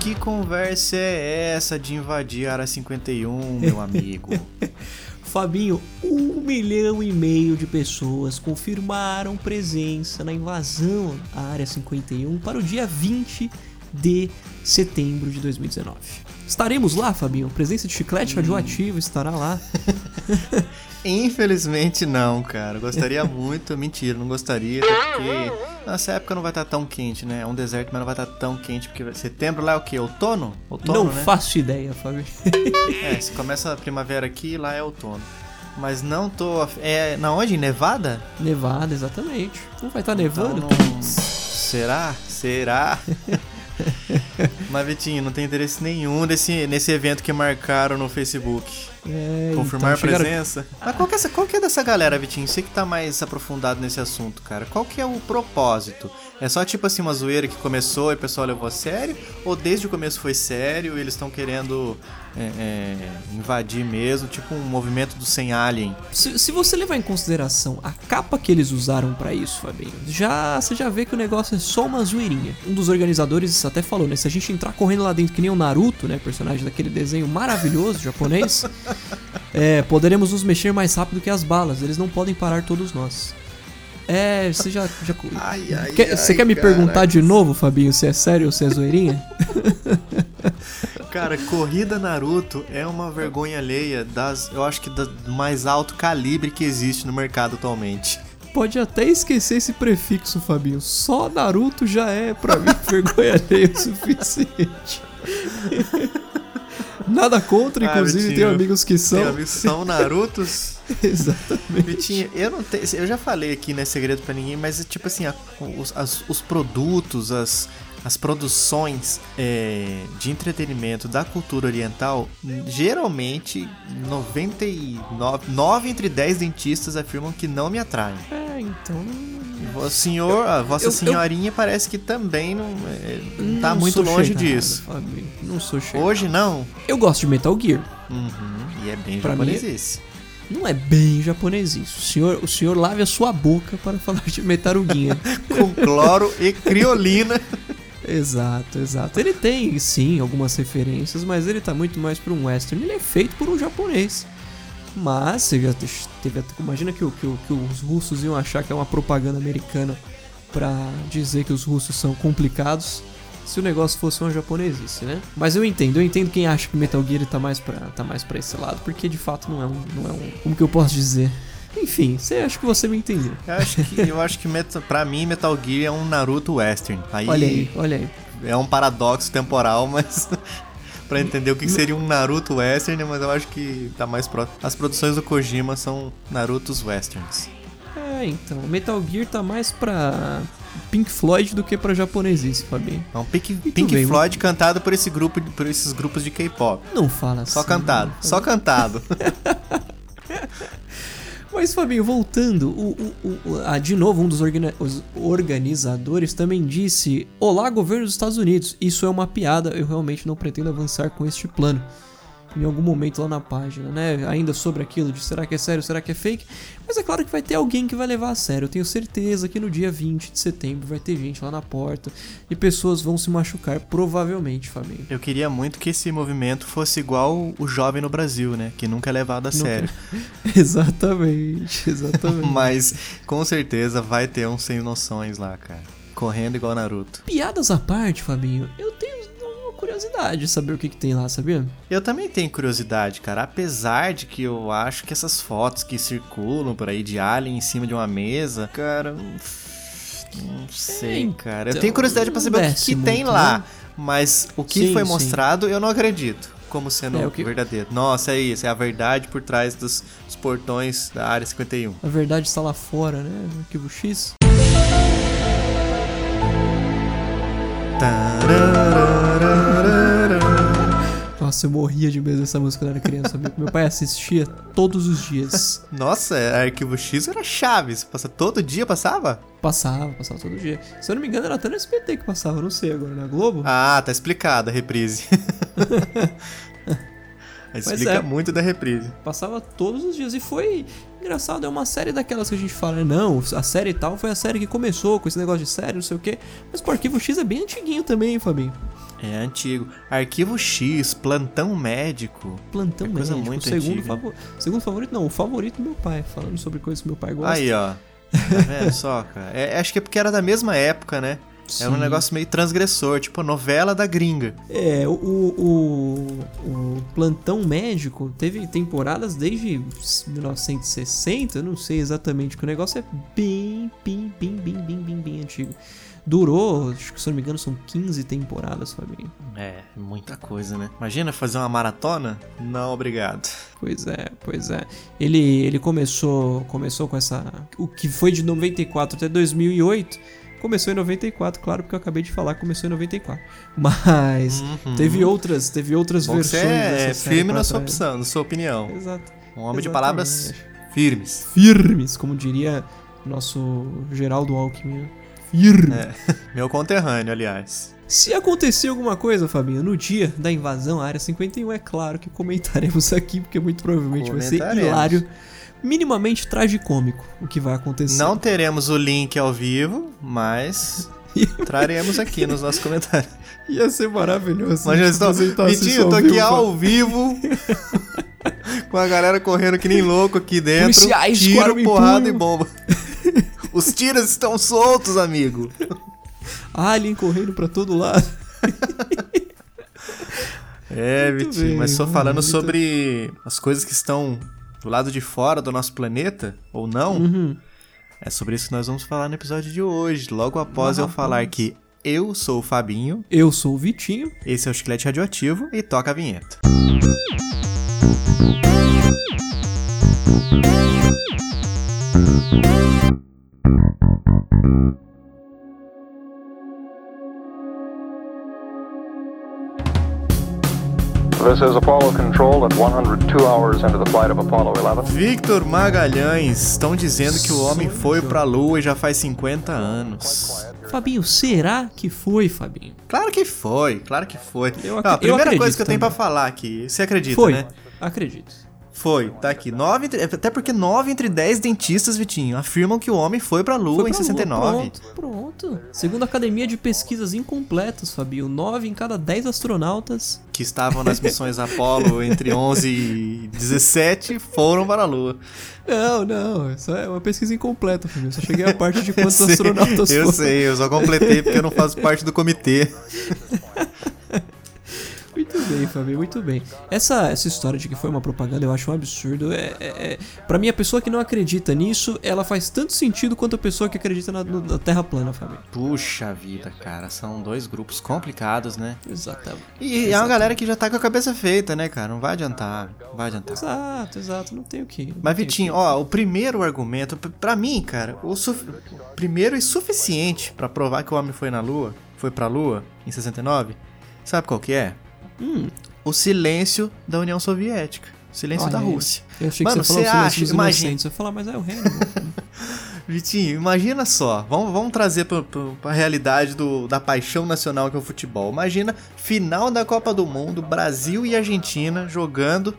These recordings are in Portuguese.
que conversa é essa de invadir a área 51, meu amigo? Fabinho, um milhão e meio de pessoas confirmaram presença na invasão à área 51 para o dia 20 de setembro de 2019. Estaremos lá, Fabinho? Presença de chiclete radioativo estará lá. Infelizmente não, cara. Gostaria muito. Mentira, não gostaria, porque nessa época não vai estar tão quente, né? É um deserto, mas não vai estar tão quente, porque setembro lá é o quê? Outono? Outono, não né? faço ideia, Fabinho. É, se começa a primavera aqui, lá é outono. Mas não tô. É na onde? Nevada? Nevada, exatamente. Não vai estar nevando? Então não- Será? Será? Mas Vitinho, não tem interesse nenhum desse, nesse evento que marcaram no Facebook. É, Confirmar então, chegaram- presença. Mas qual que, é qual que é dessa galera, Vitinho? Você que tá mais aprofundado nesse assunto, cara. Qual que é o propósito? É só tipo assim uma zoeira que começou e o pessoal levou a sério? Ou desde o começo foi sério e eles estão querendo é, é, invadir mesmo? Tipo um movimento do sem alien. Se, se você levar em consideração a capa que eles usaram pra isso, Fabinho, já você já vê que o negócio é só uma zoeirinha. Um dos organizadores até falou, né? Se a gente entrar correndo lá dentro que nem o Naruto, né? Personagem daquele desenho maravilhoso japonês, é, poderemos nos mexer mais rápido que as balas. Eles não podem parar todos nós. É, você já. já Ai, ai, quer, você quer me perguntar de novo, Fabinho, se é sério ou se é zoeirinha? Cara, Corrida Naruto é uma vergonha alheia das, eu acho que do mais alto calibre que existe no mercado atualmente. Pode até esquecer esse prefixo, Fabinho. Só Naruto já é, pra mim, vergonha alheia o suficiente. Nada contra, Ah, inclusive Vitinho, tenho amigos que são. Tem amigos que são Narutos. Exatamente. Vitinho, eu não tenho. Eu já falei aqui, não é segredo pra ninguém, mas tipo assim, a- os, as- os produtos, as, as produções é, de entretenimento da cultura oriental, geralmente 99 9 entre 10 dentistas afirmam que não me atraem. É, então. O senhor, a vossa eu- eu- senhorinha parece que também não, é, não tá não muito sou longe disso. Fabinho. Não sou chegado. Hoje não. Eu gosto de Metal Gear. Uhum, e é bem Pra japonês mim- esse. Não é bem japonês isso. O senhor, o senhor lave a sua boca para falar de metaruguinha. Com cloro e criolina. exato, exato. Ele tem, sim, algumas referências, mas ele tá muito mais para um western. Ele é feito por um japonês. Mas, você já teve, imagina que, que, que os russos iam achar que é uma propaganda americana pra dizer que os russos são complicados se o negócio fosse uma japonesice, né? Mas eu entendo, eu entendo quem acha que Metal Gear tá mais pra, tá mais pra esse lado, porque de fato não é um, não é um, como que eu posso dizer? Enfim, você acho que você me entendeu. Eu acho que, eu acho que meta, pra mim Metal Gear é um Naruto Western. Aí, Olha aí, olha aí. é um paradoxo temporal, mas pra entender o que seria um Naruto Western, mas eu acho que tá mais próximo. As produções do Kojima são Narutos Westerns. É, então, Metal Gear tá mais pra Pink Floyd do que pra japonesice, Fabinho. É um Pink, Pink bem, Floyd cantado por esse grupo, por esses grupos de K-pop. Não fala assim. Só cantado, só cantado. Mas, Fabinho, voltando, o, o- o- ah, de novo, um dos os organizadores também disse: Olá, governo dos Estados Unidos, isso é uma piada, eu realmente não pretendo avançar com este plano. Em algum momento lá na página, né? Ainda sobre aquilo de será que é sério, será que é fake? Mas é claro que vai ter alguém que vai levar a sério. Eu tenho certeza que no dia 20 de setembro vai ter gente lá na porta e pessoas vão se machucar, provavelmente, Fabinho. Eu queria muito que esse movimento fosse igual o jovem no Brasil, né? Que nunca é levado a sério. exatamente, exatamente. Mas com certeza vai ter uns sem noções lá, cara. Correndo igual Naruto. Piadas à parte, Fabinho, eu tenho curiosidade de saber o que, que tem lá, sabia? Eu também tenho curiosidade, cara. Apesar de que eu acho que essas fotos que circulam por aí de alien em cima de uma mesa, cara. Não, sei, É, cara. Eu então, tenho curiosidade pra não saber o que, tem muito, lá. né? Mas o que Sim, foi sim. mostrado, eu não acredito. Como sendo É, o que- verdadeiro. Nossa, é isso. É a verdade por trás dos, dos portões da área 51. A verdade está lá fora, né? No arquivo X. Nossa, eu morria de medo dessa música quando era criança? Meu pai assistia todos os dias. Nossa, arquivo X era Chaves. Passa todo dia, passava? Passava, passava todo dia. Se eu não me engano, era até no SBT que passava, não sei agora, na Globo. Ah, tá explicado a reprise. Explica é. muito da reprise. Passava todos os dias. E foi engraçado, é uma série daquelas que a gente fala, né? Não, a série tal foi a série que começou com esse negócio de série, não sei o quê. Mas o Arquivo X é bem antiguinho também, hein, Fabinho. É antigo. Arquivo X, Plantão Médico. Plantão É coisa médico, muito segundo, antiga. favor, segundo favorito, não, o favorito do meu pai, falando sobre coisas que meu pai gosta. Aí, ó. Tá vendo só, cara? É, acho que é porque era da mesma época, né? É um negócio meio transgressor, tipo novela da gringa. É, o, o, o Plantão Médico teve temporadas desde 1960, eu não sei exatamente, que o negócio é bem, bem, bem, bem, bem, bem, bem antigo. Durou, acho que se não me engano, são 15 temporadas, Fabinho. É, muita coisa, né? Imagina fazer uma maratona? Não, obrigado. Pois é, pois é. Ele, ele começou, começou com essa. O que foi de 94 até 2008. Começou em 94, claro, porque eu acabei de falar que começou em 94. Mas Uhum. teve outras, teve outras Bom que você versões é firme na sua opção, na sua opinião. Exato. Um homem de Exatamente. palavras firmes. Firmes, como diria nosso Geraldo Alckmin. É. Meu conterrâneo, aliás. Se acontecer alguma coisa, Fabinho, no dia da invasão à Área 51, é claro que comentaremos aqui, porque muito provavelmente vai ser hilário, minimamente tragicômico o que vai acontecer. Não teremos o link ao vivo, mas traremos aqui nos nossos comentários. Ia ser maravilhoso. Mas já isso Vitinho, eu tô aqui ao vivo. com a galera correndo que nem louco aqui dentro. Policiais Tiro, porrada e bomba. Os tiros estão soltos, amigo. Alien correndo pra todo lado. É, Muito Vitinho, bem, mas só muito falando bem. sobre as coisas que estão do lado de fora do nosso planeta, ou não, Uhum. é sobre isso que nós vamos falar no episódio de hoje. Logo após Ah, eu falar rapaz. que eu sou o Fabinho, Eu sou o Vitinho. esse é o Chiclete Radioativo e toca a vinheta. This is Apollo Control at 102 hours into the flight of Apollo 11. Victor Magalhães, estão dizendo que o homem foi pra lua e já faz 50 anos. Fabinho, será que foi, Fabinho? Claro que foi, claro que foi. Eu ac- Ó, a primeira coisa que eu tenho pra também. falar aqui, você acredita, foi. né? Acredito. Foi, tá aqui. Nove entre- até porque 9 entre 10 dentistas, Vitinho, afirmam que o homem foi pra lua Foi em pra lua, 69. Pronto, pronto. Segundo a Academia de Pesquisas Incompletas, Fabinho, 9 em cada 10 astronautas. Que estavam nas missões Apollo entre 11 e 17 foram para a lua. Não, não, isso é uma pesquisa incompleta, Fabinho. Só cheguei à parte de Eu quantos sei, astronautas Eu foram. sei, eu só completei porque eu não faço parte do comitê. Muito bem, Fabinho, muito bem. Essa, essa história de que foi uma propaganda eu acho um absurdo. É, é, é, pra mim, a pessoa que não acredita nisso, ela faz tanto sentido quanto a pessoa que acredita na, na Terra plana, Fabinho. Puxa vida, cara, são dois grupos complicados, né? Exatamente. E é uma galera que já tá com a cabeça feita, né, cara? Não vai adiantar, não vai adiantar. Exato, exato, não tem o que. Mas, Vitinho, ó, o primeiro argumento, p- pra mim, cara, o suf- primeiro e suficiente pra provar que o homem foi na Lua, foi pra Lua, em 69, sabe qual que é? Hum, O silêncio da União Soviética. O silêncio Olha da. Rússia. eu achei Mano, que você você falar o acha- imagina- falar, mas é o Hannibal. Vitinho, imagina só, vamos, vamos trazer pra, pra, pra realidade do, da paixão nacional que é o futebol. Imagina, final da Copa do Mundo, Brasil e Argentina jogando.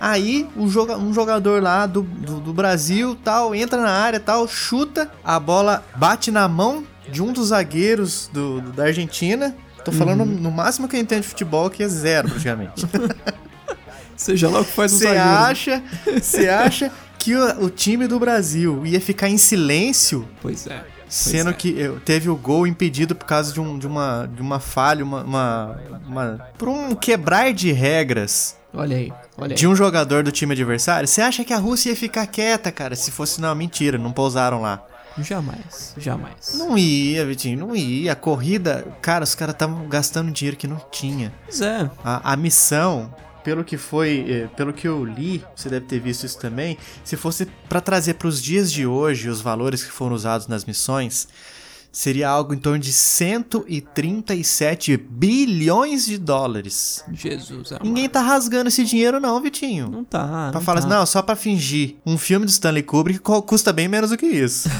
Aí um, joga, um jogador lá do, do, do Brasil tal, entra na área tal, chuta, a bola bate na mão de um dos zagueiros do- da Argentina. Tô falando no máximo que eu entendo de futebol, que é zero praticamente. Seja lá o que faz o Você zagueiro. acha, você acha que o, o time do Brasil ia ficar em silêncio Pois é. Sendo é. que eu- teve o gol impedido por causa de, um, de, uma, de uma falha, uma, uma, uma- Por um quebrar de regras Olha aí, olha aí. de um jogador do time adversário. Você acha que a Rússia ia ficar quieta, cara? Se fosse. Não, mentira, não pousaram lá. Jamais, jamais. Não ia, Vitinho, não ia. A corrida. Cara, os caras estavam gastando dinheiro que não tinha. Pois é. A, a missão, pelo que foi, eh, pelo que eu li, você deve ter visto isso também. Se fosse pra trazer pros dias de hoje os valores que foram usados nas missões, seria algo em torno de 137 bilhões de dólares. Jesus amado. Ninguém tá rasgando esse dinheiro não, Vitinho. Não tá. Pra não falar tá. assim, não, só pra fingir. Um filme do Stanley Kubrick custa bem menos do que isso.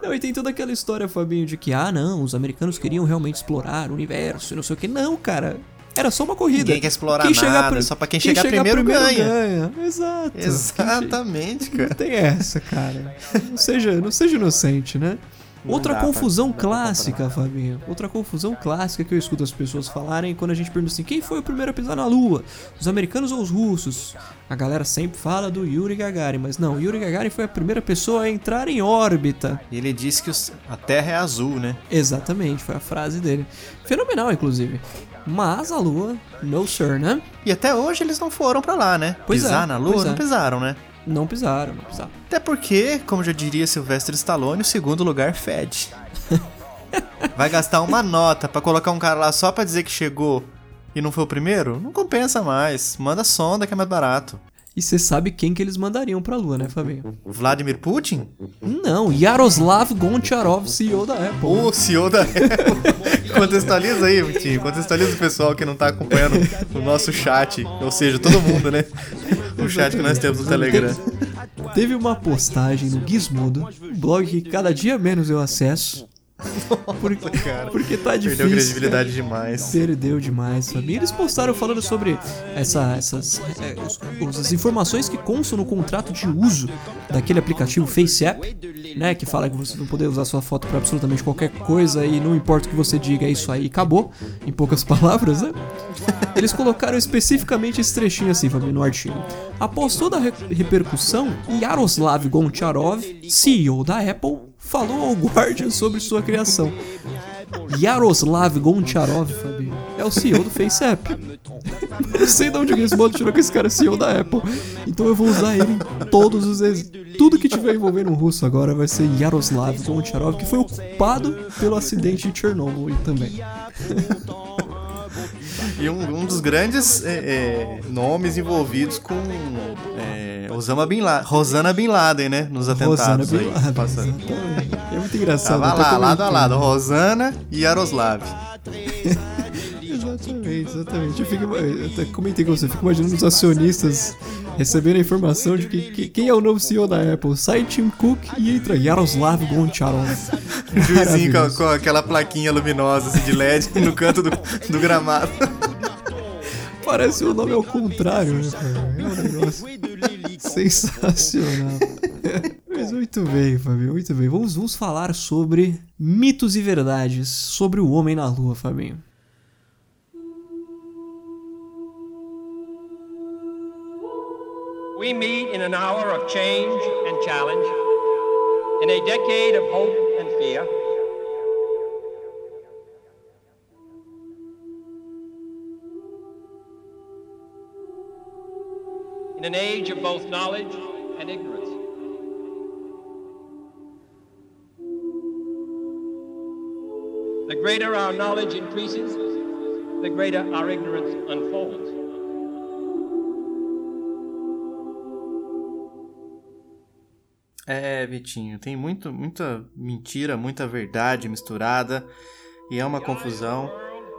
Não, e tem toda aquela história, Fabinho, de que, ah, não, os americanos queriam realmente explorar o universo e não sei o que. Não, cara. Era só uma corrida. Ninguém quer explorar Quem chegar nada, pri- só pra quem chegar primeiro ganha. Exato. Quem che- Exatamente, Não cara. tem essa, cara. Não seja, não seja inocente, né? Não Outra dá confusão não pra clássica, Fabinho. Outra confusão clássica que eu escuto as pessoas falarem quando a gente pergunta assim: quem foi o primeiro a pisar na Lua? Os americanos ou os russos? A galera sempre fala do Yuri Gagarin, mas não, Yuri Gagarin foi a primeira pessoa a entrar em órbita. E ele disse que os- a Terra é azul, né? Exatamente, foi a frase dele. Fenomenal, inclusive. Mas a Lua, no sir, né? E até hoje eles não foram pra lá, né? Pois Pisar é, na Lua, pois é. não pisaram, né? Não pisaram, não pisaram. Até porque, como já diria Sylvester Stallone, o segundo lugar fede. Vai gastar uma nota pra colocar um cara lá só pra dizer que chegou e não foi o primeiro? Não compensa mais. Manda sonda que é mais barato. E você sabe quem que eles mandariam pra Lua, né, Fabinho? Vladimir Putin? Não, Yaroslav Goncharov, CEO da Apple. O CEO da Apple. Contextualiza aí, Vitinho. Contextualiza o pessoal que não tá acompanhando o nosso chat. Ou seja, todo mundo, né? O chat que nós temos no Telegram. Teve uma postagem no Gizmodo, um blog que cada dia menos eu acesso. Porque, cara. porque tá difícil. Perdeu credibilidade demais. Perdeu demais, Fabi. Eles postaram falando sobre essa, essas é, os- os- as informações que constam no contrato de uso daquele aplicativo FaceApp, né? Que fala que você não poder usar sua foto para absolutamente qualquer coisa e não importa o que você diga, é isso aí, acabou. Em poucas palavras, né? Eles colocaram especificamente esse trechinho assim, Fabi, no artigo. Após toda a re- repercussão, Yaroslav Goncharov, CEO da Apple, falou ao Guardian sobre sua criação. Yaroslav Goncharov, Fabi, é o CEO do FaceApp. Não sei de onde o Gizmodo tirou que esse cara é CEO da Apple. Então eu vou usar ele em todos os... Tudo que tiver envolvendo um russo agora vai ser Yaroslav Goncharov, que foi o culpado pelo acidente de Chernobyl também. E um, um dos grandes é, é, nomes envolvidos com é, Osama Bin Laden, Rosana Bin Laden, né? Nos atentados Rosana Bin aí. Laden, passando. É muito engraçado. Tava lá, lado a lado, Rosana e Yaroslav. Exatamente, exatamente. Eu, fico, eu até comentei com você, eu fico imaginando os acionistas recebendo a informação de que, que- quem é o novo CEO da Apple. Sai Tim Cook e entra Yaroslav Goncharov. Juizinho com, com aquela plaquinha luminosa assim, de LED no canto do, do gramado. Parece o nome ao contrário, né, cara? É um negócio sensacional. Mas muito bem, Fabinho, muito bem. Vamos, vamos falar sobre mitos e verdades sobre o homem na lua, Fabinho. We meet in an hour of change and challenge, in a decade of hope and fear. In an age of both knowledge and ignorance. The greater our knowledge increases, the greater our ignorance unfolds. É, Vitinho, tem muito, muita mentira, muita verdade misturada e é uma confusão.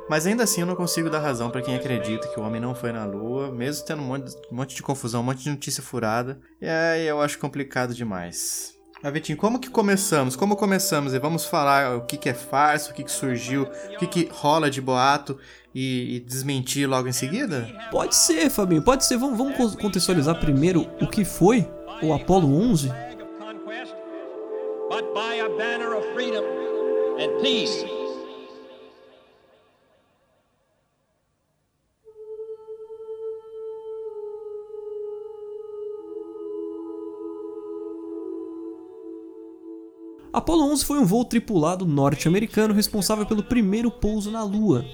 Mas ainda assim eu não consigo dar razão pra quem acredita que o homem não foi na lua, mesmo tendo um monte, um monte de confusão, um monte de notícia furada. E aí eu acho complicado demais. Mas Vitinho, como que começamos? Como começamos? E vamos falar o que, que é farsa, o que, que surgiu, o que, que rola de boato e, e desmentir logo em seguida? Pode ser, Fabinho, pode ser. Vamos, vamos con- contextualizar primeiro o que foi o Apollo 11? flag of conquest, but by a banner of freedom and peace. Apollo 11 foi um voo tripulado norte-americano responsável pelo primeiro pouso na Lua.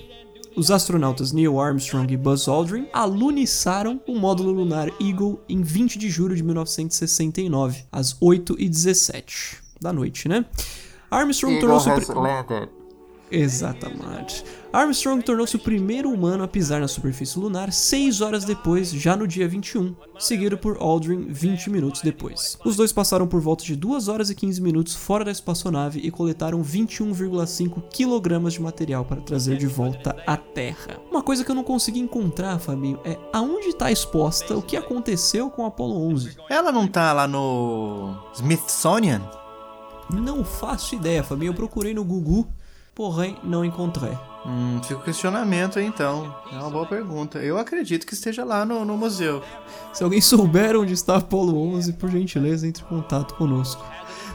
Os astronautas Neil Armstrong e Buzz Aldrin aluniçaram o módulo lunar Eagle em 20 de julho de 1969, às 8h17 da noite, né? Armstrong tornou-se o pri- Exatamente. Armstrong tornou-se o primeiro humano a pisar na superfície lunar 6 horas depois, já no dia 21, seguido por Aldrin 20 minutos depois. Os dois passaram por volta de 2 horas e 15 minutos fora da espaçonave e coletaram 21,5 kg de material para trazer de volta à Terra. Uma coisa que eu não consegui encontrar, Fabinho, é aonde está exposta o que aconteceu com o Apollo 11. Ela não tá lá no Smithsonian? Não faço ideia, Fabinho. Eu procurei no Google, porém não encontrei. Hum, fica o questionamento aí, então. É uma boa pergunta. Eu acredito que esteja lá no, no museu. Se alguém souber onde está Apollo 11, por gentileza, entre em contato conosco.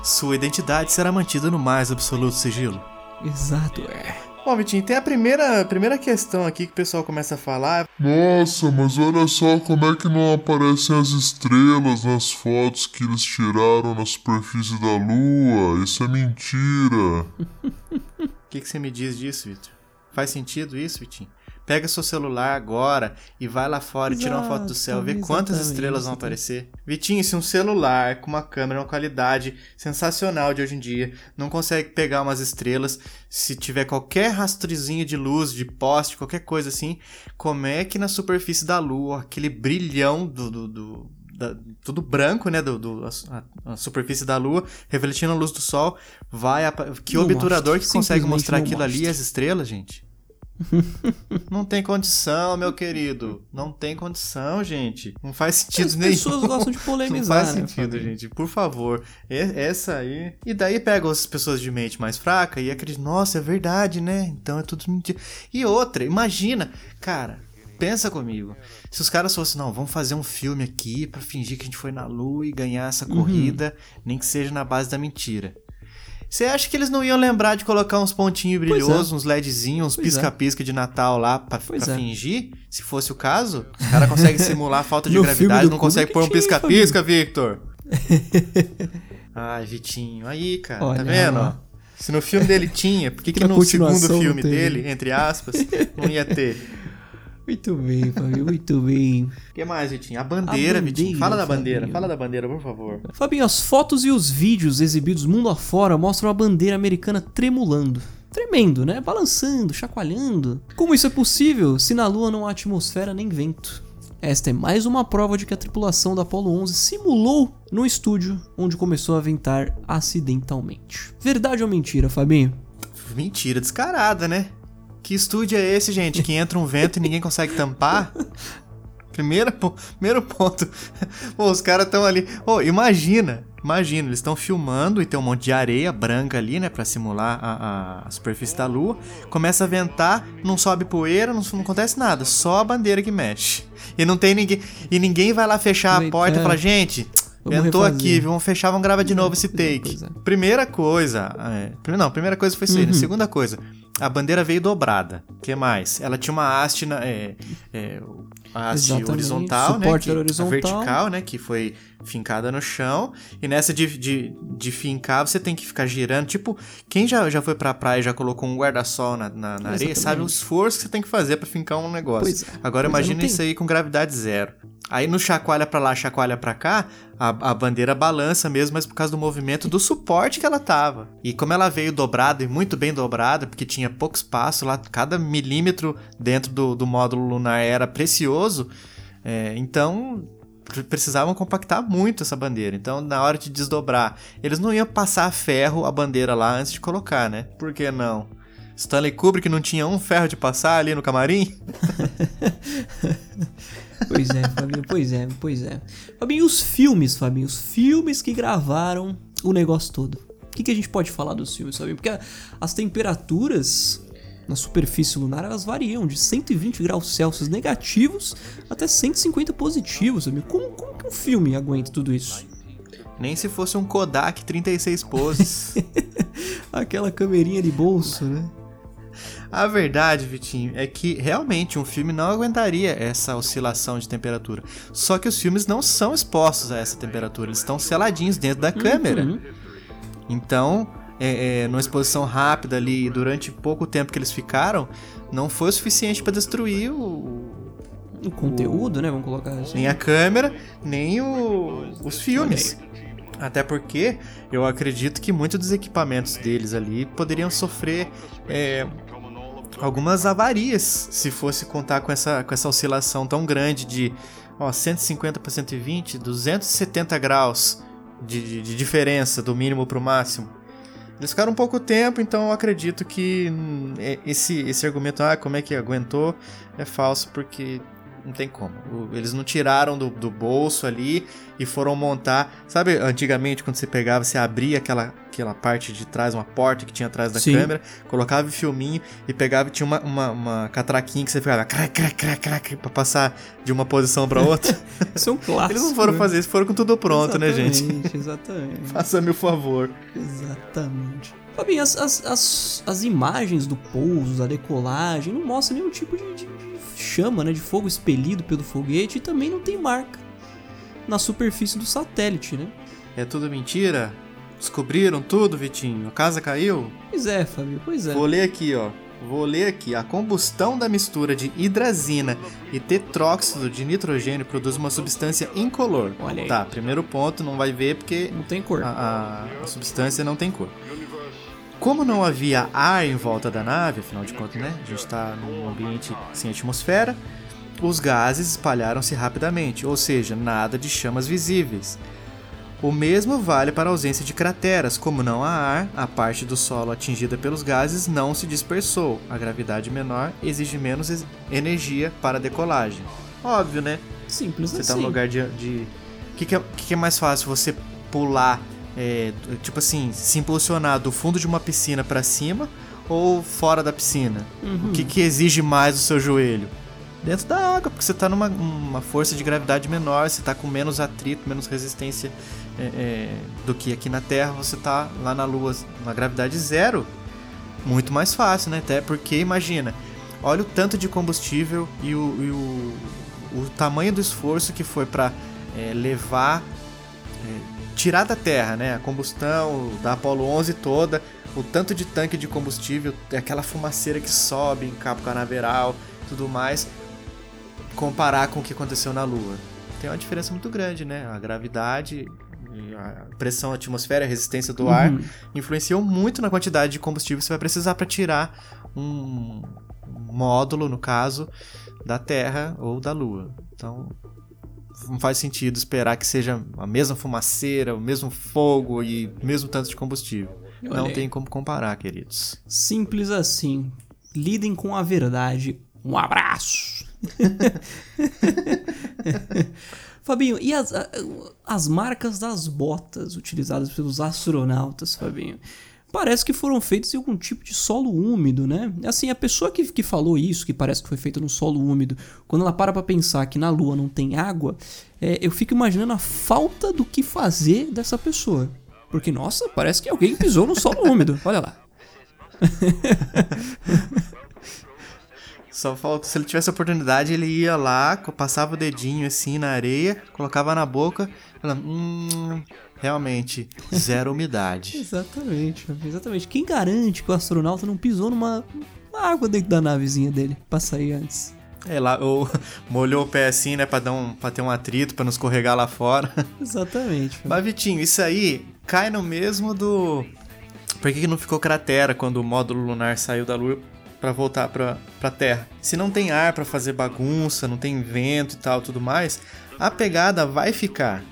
Sua identidade será mantida no mais absoluto sigilo. Exato, é. Bom, Vitinho, tem a primeira, primeira questão aqui que o pessoal começa a falar. Nossa, mas olha só como é que não aparecem as estrelas nas fotos que eles tiraram na superfície da Lua. Isso é mentira. O que, que você me diz disso, Vitor? Faz sentido isso, Vitinho? Pega seu celular agora e vai lá fora e tira uma foto do céu, vê quantas estrelas vão aparecer. Vitinho, se um celular com uma câmera, uma qualidade sensacional de hoje em dia, não consegue pegar umas estrelas, se tiver qualquer rastrezinho de luz, de poste, qualquer coisa assim, como é que na superfície da Lua, aquele brilhão do. do, do- da- tudo branco, né? Do, do- a, a superfície da Lua, refletindo a luz do Sol, vai. apa- Que Não obturador mostra, que consegue mostrar não aquilo ali, mostra. as estrelas, gente? Não tem condição, meu querido. Não tem condição, gente. Não faz sentido As nenhum. pessoas gostam de Não polemizar, faz né, sentido, Fabinho? gente. Por favor. E- Essa aí. E daí pega as pessoas de mente mais fraca e acredita, nossa, é verdade, né? Então é tudo mentira. E outra, imagina, cara, pensa comigo. Se os caras fossem, não, vamos fazer um filme aqui pra fingir que a gente foi na lua e ganhar essa Uhum. corrida, nem que seja na base da mentira. Você acha que eles não iam lembrar de colocar uns pontinhos é. brilhosos, uns LEDzinhos, uns é. pisca-pisca de Natal lá pra, é. fingir? Se fosse o caso, os caras conseguem simular a falta de gravidade, não consegue pôr um pisca-pisca, Victor. Ai, Vitinho, aí, cara, Olha tá vendo? ó? Se no filme dele tinha, por que, que no segundo filme teve? dele, entre aspas, não ia ter? Muito bem, Fabinho, muito bem. O que mais, Vitinho? A bandeira, A Vitinho. Fala da bandeira, bandeira, Fabinho. fala da bandeira, por favor. Fabinho, as fotos e os vídeos exibidos mundo afora mostram a bandeira americana tremulando. Tremendo, né? Balançando, chacoalhando. Como isso é possível se na Lua não há atmosfera nem vento? Esta é mais uma prova de que a tripulação da Apollo 11 simulou no estúdio onde começou a ventar acidentalmente. Verdade ou mentira, Fabinho? Mentira descarada, né? Que estúdio é esse, gente? Que entra um vento e ninguém consegue tampar? Primeiro, primeiro ponto. Pô, os caras estão ali. Ô, imagina. Imagina, eles estão filmando e tem um monte de areia branca ali, né? Pra simular a, a- superfície da lua. Começa a ventar, não sobe poeira, não, não acontece nada. Só a bandeira que mexe. E não tem ninguém. E ninguém vai lá fechar a porta e é. falar, gente. Vamos Ventou refazer. aqui, vamos fechar, vamos gravar de novo esse é, take. é. Primeira coisa. É, não, primeira coisa foi isso aí. né? Uhum. Segunda coisa. A bandeira veio dobrada. O que mais? Ela tinha uma haste na. É, é, a haste Exatamente. horizontal, né? Que- horizontal. Vertical, né? Que foi fincada no chão. E nessa de, de, de fincar, você tem que ficar girando. Tipo, quem já, já foi pra praia e já colocou um guarda-sol na, na, na areia, sabe o esforço que você tem que fazer pra fincar um negócio. É. Agora é, imagina isso aí com gravidade zero. Aí no chacoalha pra lá, chacoalha pra cá, a, a bandeira balança mesmo, mas por causa do movimento do suporte que ela tava. E como ela veio dobrada e muito bem dobrada, porque tinha pouco espaço lá, cada milímetro dentro do, do módulo lunar era precioso, é, então pre- precisavam compactar muito essa bandeira. Então, na hora de desdobrar, eles não iam passar ferro a bandeira lá antes de colocar, né? Por que não? Stanley Kubrick não tinha um ferro de passar ali no camarim? Pois é, Fabinho, pois é, pois é. Fabinho, e os filmes, Fabinho? Os filmes que gravaram o negócio todo. O que, que a gente pode falar dos filmes, Fabinho? Porque a- as temperaturas na superfície lunar elas variam de 120 graus Celsius negativos até 150 positivos, Fabinho. Como, como que um filme aguenta tudo isso? Nem se fosse um Kodak 36 poses. Aquela camerinha de bolso, né? A verdade, Vitinho, é que realmente um filme não aguentaria essa oscilação de temperatura. Só que os filmes não são expostos a essa temperatura, eles estão seladinhos dentro da câmera. Uhum. Então, é, é, numa exposição rápida ali, durante pouco tempo que eles ficaram, não foi o suficiente para destruir o, O conteúdo, né? Vamos colocar assim. nem a câmera, nem o- os filmes. Até porque eu acredito que muitos dos equipamentos deles ali poderiam sofrer é, algumas avarias se fosse contar com essa, com essa oscilação tão grande de ó, 150 para 120, 270 graus de, de- de diferença do mínimo para o máximo. Eles ficaram um pouco tempo, então eu acredito que hum, é- esse, esse argumento, ah, como é que aguentou, é falso, porque Não tem como. Eles não tiraram do, do bolso ali e foram montar. Sabe, antigamente, quando você pegava, você abria aquela, aquela parte de trás, uma porta que tinha atrás da Sim. câmera, colocava o filminho e pegava e tinha uma, uma, uma catraquinha que você ficava crac, crac, crac, crac, pra passar de uma posição pra outra. Isso é um clássico. Eles não foram né? fazer isso, foram com tudo pronto, né, gente? Exatamente, Exatamente. Faça-me o favor. Exatamente. Fabinho, as, as, as, as imagens do pouso, da decolagem, não mostram nenhum tipo de, de- de chama, né? De fogo expelido pelo foguete e também não tem marca na superfície do satélite, né? É tudo mentira? Descobriram tudo, Vitinho? A casa caiu? Pois é, Fabinho, pois é. Vou ler aqui, ó. Vou ler aqui. A combustão da mistura de hidrazina e tetróxido de nitrogênio produz uma substância incolor. Olha aí. Tá, primeiro ponto, não vai ver porque Não tem cor. a- a substância não tem cor. Como não havia ar em volta da nave, afinal de contas, né? A gente está num ambiente sem atmosfera, os gases espalharam-se rapidamente, ou seja, nada de chamas visíveis. O mesmo vale para a ausência de crateras, como não há ar, a parte do solo atingida pelos gases não se dispersou. A gravidade menor exige menos ex- energia para a decolagem. Óbvio, né? Simples Você assim. tá no lugar de. de... O que, que, é, que que é mais fácil? Você pular, é, tipo assim, se impulsionar do fundo de uma piscina pra cima ou fora da piscina? Uhum. O que, que exige mais do seu joelho? Dentro da água, porque você tá numa uma força de gravidade menor, você tá com menos atrito, menos resistência é, é, do que aqui na Terra. Você tá lá na Lua, na gravidade zero, muito mais fácil, né? Até porque, imagina, olha o tanto de combustível e o, e o, o tamanho do esforço que foi para levar, é, tirar da Terra, né? A combustão da Apollo 11 toda, o tanto de tanque de combustível, aquela fumaceira que sobe em Cabo Canaveral, tudo mais, comparar com o que aconteceu na Lua. Tem uma diferença muito grande, né? A gravidade, a pressão atmosfera, a resistência do ar Uhum. influenciam muito na quantidade de combustível que você vai precisar para tirar um módulo, no caso, da Terra ou da Lua. Então, não faz sentido esperar que seja a mesma fumaceira, o mesmo fogo e o mesmo tanto de combustível. Não tem como comparar, queridos. Simples assim. Lidem com a verdade. Um abraço. Fabinho, e as, as marcas das botas utilizadas pelos astronautas, Fabinho? Parece que foram feitas em algum tipo de solo úmido, né? Assim, a pessoa que, que falou isso, que parece que foi feita no solo úmido, quando ela para pra pensar que na Lua não tem água, é, eu fico imaginando a falta do que fazer dessa pessoa. Porque, nossa, parece que alguém pisou no solo úmido. Olha lá. Só falta, se ele tivesse a oportunidade, ele ia lá, passava o dedinho assim na areia, colocava na boca, falando, hum, realmente, zero umidade. Exatamente, exatamente. Quem garante que o astronauta não pisou numa uma água dentro da navezinha dele pra sair antes? É lá, ou molhou o pé assim, né, pra, dar um, pra ter um atrito, pra não escorregar lá fora. Exatamente. Fabinho. Mas, Vitinho, isso aí cai no mesmo do. Por que, que não ficou cratera quando o módulo lunar saiu da Lua pra voltar pra, pra Terra? Se não tem ar pra fazer bagunça, não tem vento e tal, tudo mais, a pegada vai ficar.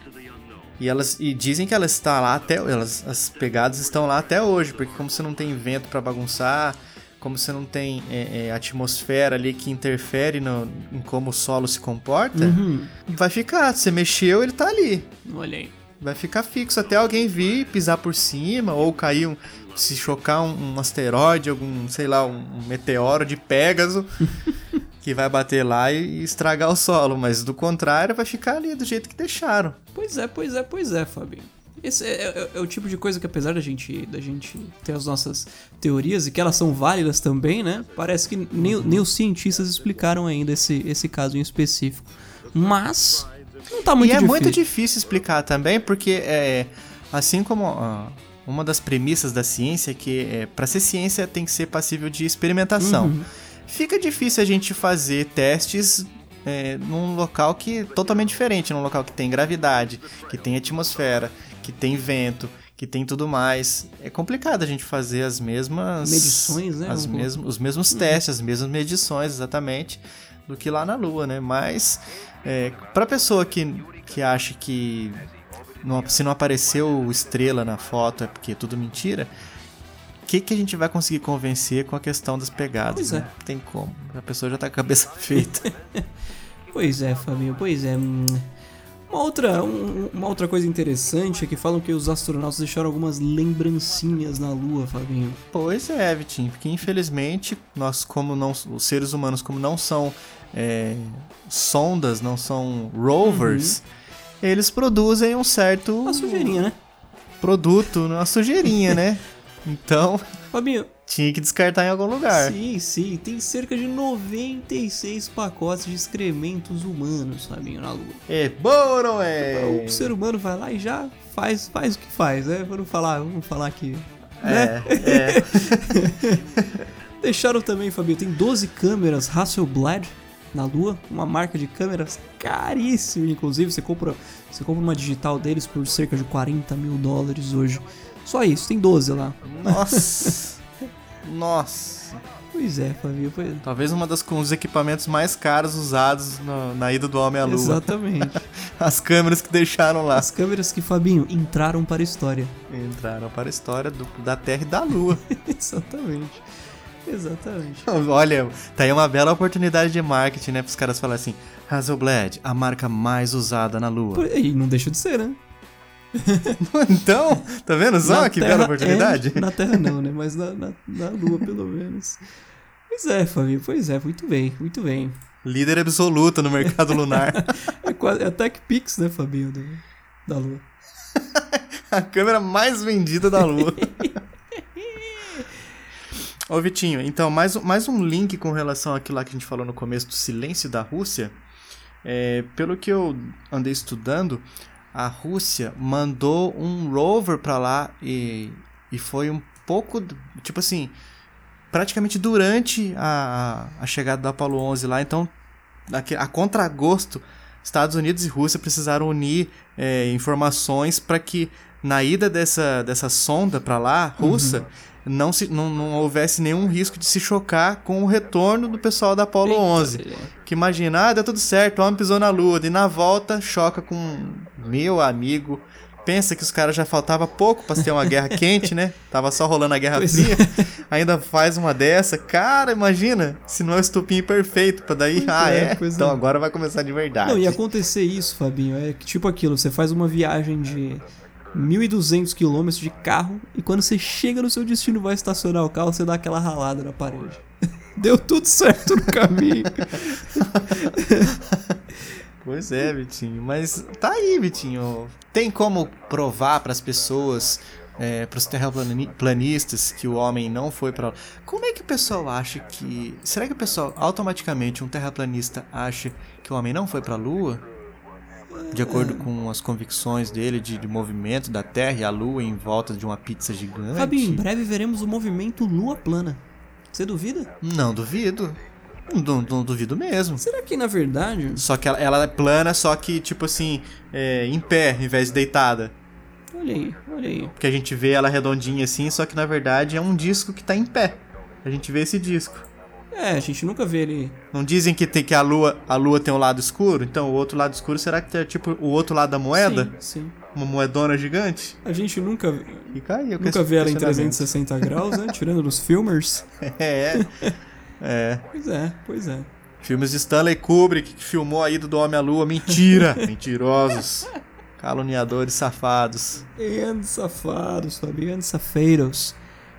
E elas e dizem que ela está lá até elas as pegadas estão lá até hoje, porque como você não tem vento pra bagunçar, como você não tem é, é, atmosfera ali que interfere no, em como o solo se comporta, Uhum. vai ficar. Você mexeu, ele tá ali Olha aí. vai ficar fixo até alguém vir pisar por cima ou cair um, se chocar um, um asteroide, algum, sei lá, um, um meteoro de Pégaso que vai bater lá e, estragar o solo, mas do contrário vai ficar ali do jeito que deixaram. Pois é, pois é, pois é, Fabinho. Esse é, é- é o tipo de coisa que apesar da gente, da gente ter as nossas teorias e que elas são válidas também, né? Parece que nem, nem os cientistas explicaram ainda esse, esse caso em específico. Mas não tá muito e é difícil. muito difícil explicar também, porque é, assim como ah, uma das premissas da ciência é que é, para ser ciência tem que ser passível de experimentação. Uhum. Fica difícil a gente fazer testes é, num local que totalmente diferente, num local que tem gravidade, que tem atmosfera, que tem vento, que tem tudo mais. É complicado a gente fazer as mesmas Medições, né? as Um- mesmos, os mesmos testes, as mesmas medições, exatamente, do que lá na Lua, né? Mas é, para pessoa que, que acha que não- se não apareceu estrela na foto é porque é tudo mentira, que, que a gente vai conseguir convencer com a questão das pegadas? Pois é. né? Não tem como. A pessoa já tá com a cabeça feita. Pois é, Fabinho, pois é. Hum, Uma outra, um- uma outra coisa interessante é que falam que os astronautas deixaram algumas lembrancinhas na Lua, Fabinho. Pois é, Vitinho, porque infelizmente nós, como não, os seres humanos, como não são é, sondas, não são rovers, eles produzem um certo Uma sujeirinha, né? produto, uma sujeirinha, né? Então, Fabinho, tinha que descartar em algum lugar. sim, sim, tem cerca de 96 pacotes de excrementos humanos, Fabinho, na Lua. É bom, não é? O ser humano vai lá e já faz, faz o que faz, né? Vamos falar, vamos falar aqui. É, Né? é. Deixaram também, Fabinho, tem 12 câmeras Hasselblad na Lua, uma marca de câmeras caríssima, inclusive. Você compra, você compra uma digital deles por cerca de 40 mil dólares hoje. Só isso, tem 12 lá. Nossa. Nossa. Pois é, Fabinho, pois Talvez uma das com os equipamentos mais caros usados no- na ida do homem à lua. Exatamente. As câmeras que deixaram lá. As câmeras que, Fabinho, entraram para a história. Entraram para a história do- da Terra e da Lua. Exatamente. Exatamente. Olha, tá aí uma bela oportunidade de marketing, né? Para os caras falarem assim: Hasselblad, a marca mais usada na Lua. E não deixa de ser, né? então, tá vendo só Na que Terra bela oportunidade? é- na Terra não, né? Mas na, na, na Lua, pelo menos. Pois é, Fabinho, pois é, muito bem, muito bem. Líder absoluto no mercado lunar. É, quase, é a TechPix, né, Fabinho, do- da Lua. a câmera mais vendida da Lua. Ô Vitinho, então, mais, um- mais um link com relação àquilo lá que a gente falou no começo do silêncio da Rússia. É, pelo que eu andei estudando, a Rússia mandou um rover pra lá e, e foi um pouco, tipo assim, praticamente durante a, a chegada do Apollo 11 lá, então aque- a contragosto, Estados Unidos e Rússia precisaram unir é, informações para que na ida dessa, dessa sonda para lá, russa, não, se, não, não houvesse nenhum risco de se chocar com o retorno do pessoal da Apollo 11. Que imagina, ah, deu tudo certo, o homem pisou na lua, e na volta choca com meu amigo. Pensa que os caras já faltava pouco pra ter uma guerra quente, né? Tava só rolando a Guerra Fria. Ainda faz uma dessa. Cara, imagina, se não é o estupim perfeito pra daí. Pois ah, é, é? Então é. agora vai começar de verdade. Não, ia acontecer isso, Fabinho. É tipo aquilo, você faz uma viagem de 1.200 quilômetros de carro e quando você chega no seu destino vai estacionar o carro, você dá aquela ralada na parede. Deu tudo certo no caminho. Pois é, Vitinho. Mas tá aí, Vitinho. Tem como provar pras pessoas, é, pros terraplanistas, que o homem não foi pra. Como é que o pessoal acha que. Será que o pessoal, automaticamente, um terraplanista acha que o homem não foi pra Lua? De acordo com as convicções dele de, de movimento da Terra e a Lua em volta de uma pizza gigante? Fabinho, em breve veremos o movimento Lua Plana. Você duvida? Não duvido. Não, não duvido mesmo. Será que na verdade. Só que ela, ela é plana, só que, tipo assim, é, em pé, em vez de deitada. Olha aí, olha aí. Porque a gente vê ela redondinha assim, só que na verdade é um disco que tá em pé. A gente vê esse disco. É, a gente nunca vê ele. Não dizem que, tem, que a, lua, a lua tem um lado escuro? Então o outro lado escuro será que é tipo o outro lado da moeda? Sim, sim. Uma moedona gigante? A gente nunca, Fica aí o nunca vê ela em questionamento. 360 graus, né? Tirando dos filmers. É, é. Pois é, pois é. Filmes de Stanley Kubrick que filmou a ida do Homem à Lua. Mentira! Mentirosos. Caluniadores safados. Safados, Fabinho, and safeiros.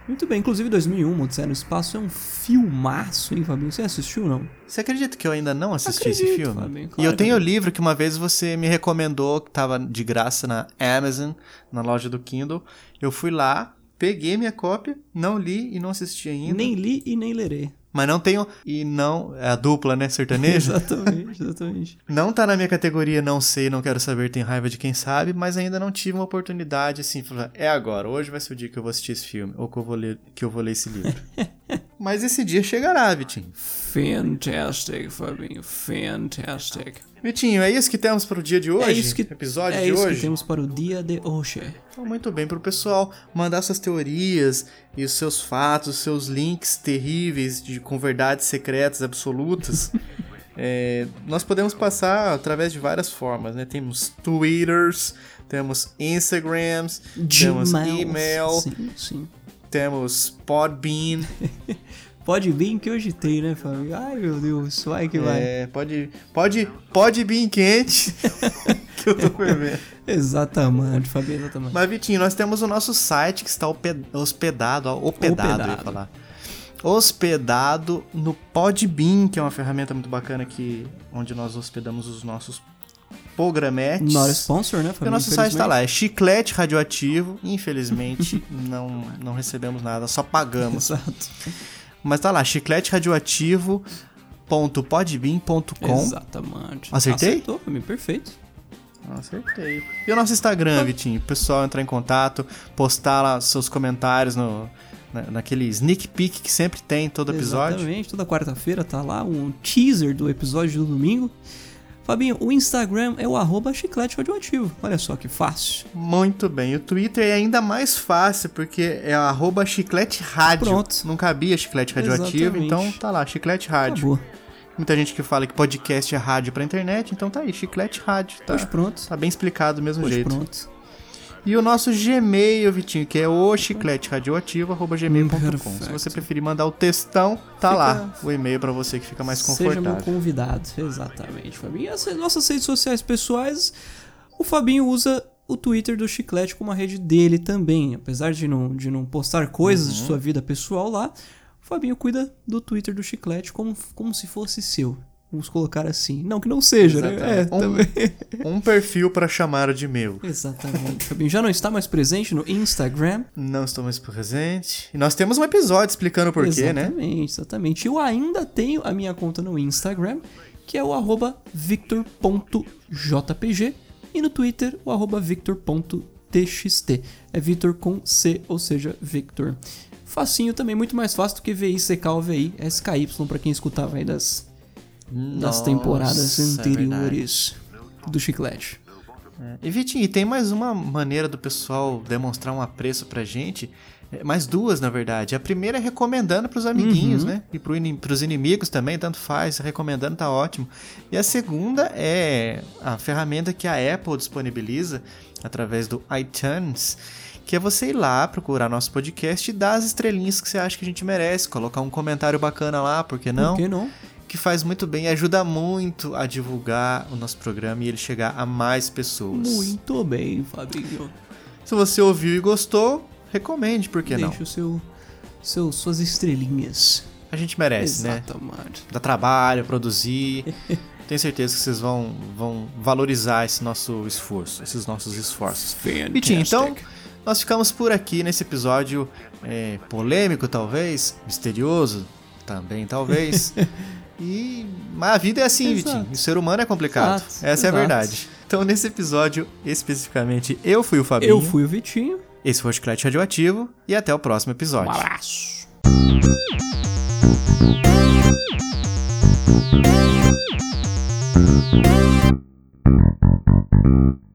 Muito bem, inclusive 2001, Odisseia no Espaço é um filmaço, hein, Fabinho? Você assistiu, não? Você acredita que eu ainda não assisti esse Acredito, filme? Fabinho, e claro eu tenho o livro que uma vez você me recomendou, que tava de graça na Amazon, na loja do Kindle. Eu fui lá, peguei minha cópia, não li e não assisti ainda. Nem li e nem lerei. Mas não tenho. E não. É a dupla, né? Sertaneja? exatamente, exatamente. não tá na minha categoria não sei, não quero saber, tem raiva de quem sabe, mas ainda não tive uma oportunidade assim, falar, é agora, hoje vai ser o dia que eu vou assistir esse filme, ou que eu vou ler, que eu vou ler esse livro. mas esse dia chegará, Vitinho. Fantastic, Fabinho, fantastic. Vitinho, é isso que temos para o dia de hoje? é isso que, episódio é de isso hoje? que temos para o dia de hoje. Então, muito bem, para o pessoal mandar suas teorias e os seus fatos, os seus links terríveis de, com verdades secretas absolutas. é, nós podemos passar através de várias formas, né? Temos Twitters, temos Instagrams, temos e-mail, Sim, sim. temos Podbean. Pode vir que hoje tem, né, Fabinho? Ai, meu Deus, vai que vai. É, pode, pode, pode vir quente, que eu tô fervendo. Exatamente, Fabinho, exatamente. Mas, Vitinho, nós temos o nosso site que está hospedado, ó, hospedado, eu ia Hospedado. falar. Hospedado no Podbean, que é uma ferramenta muito bacana que, onde nós hospedamos os nossos programetes. Not sponsor, né, E Fabinho? o nosso site tá Infelizmente. lá, é chiclete radioativo. Infelizmente, não, não recebemos nada, só pagamos. Exato. Mas tá lá, chicleteradioativo.podbean.com. Exatamente. Acertei? Acertou, Fabinho, perfeito. Acertei. E o nosso Instagram, Vitinho? O pessoal entrar em contato, postar lá seus comentários no, na- naquele sneak peek que sempre tem em todo episódio. Exatamente, toda quarta-feira tá lá um teaser do episódio do domingo. Fabinho, o Instagram é o arroba chiclete radioativo. Olha só que fácil. Muito bem. O Twitter é ainda mais fácil, porque é arroba chiclete rádio. Pronto. Não cabia chiclete radioativo, Exatamente. então tá lá, chiclete rádio. Acabou. Muita gente que fala que podcast é rádio pra internet, então tá aí, chiclete rádio. Tá, Hoje pronto. tá bem explicado do mesmo Hoje jeito. pronto. E o nosso Gmail, Vitinho, que é o chiclete radioativo, arroba gmail.com. Se você preferir mandar o textão, tá Fica- lá o e-mail pra você que fica mais Seja meu confortável. convidado. Exatamente, Fabinho. E as nossas redes sociais pessoais, o Fabinho usa o Twitter do Chiclete como a rede dele também. Apesar de não, de não postar coisas Uhum. de sua vida pessoal lá, o Fabinho cuida do Twitter do Chiclete como, como se fosse seu. Vamos colocar assim. Não que não seja, né? É. Um- também. Um perfil pra chamar de meu. Exatamente. Fabinho já não está mais presente no Instagram. Não estou mais presente. E nós temos um episódio explicando o porquê, né? exatamente, exatamente. Eu ainda tenho a minha conta no Instagram, que é o arroba victor.jpg e no Twitter o arroba victor.txt. É Victor com C, ou seja, Victor. Facinho também, muito mais fácil do que VI, CK ou VI, SKY, pra quem escutava aí das, das temporadas é anteriores do Chiclete. E Vitinho, e tem mais uma maneira do pessoal demonstrar um apreço pra gente. É, Mais duas, na verdade. A primeira é recomendando pros amiguinhos, né? E pro ini pros inimigos também, tanto faz. Recomendando tá ótimo. E a segunda é a ferramenta que a Apple disponibiliza através do iTunes. Que é você ir lá procurar nosso podcast e dar as estrelinhas que você acha que a gente merece. Colocar um comentário bacana lá, por que não? Por que não? Que faz muito bem e ajuda muito a divulgar o nosso programa e ele chegar a mais pessoas. Muito bem, Fabinho. Se você ouviu e gostou, recomende, por que não? Deixa o seu, seu, suas estrelinhas. A gente merece, né? Exatamente. Dá trabalho, produzir. Tenho certeza que vocês vão, vão valorizar esse nosso esforço, esses nossos esforços. Vitinho, então, nós ficamos por aqui nesse episódio é, polêmico, talvez, misterioso, também, talvez. e mas a vida é assim, Exato. Vitinho. O ser humano é complicado. Exato, Essa é a exato. verdade. Então, nesse episódio, especificamente, eu fui o Fabinho. Eu fui o Vitinho. Esse foi o Chiclete Radioativo. E até o próximo episódio. Um abraço. Thank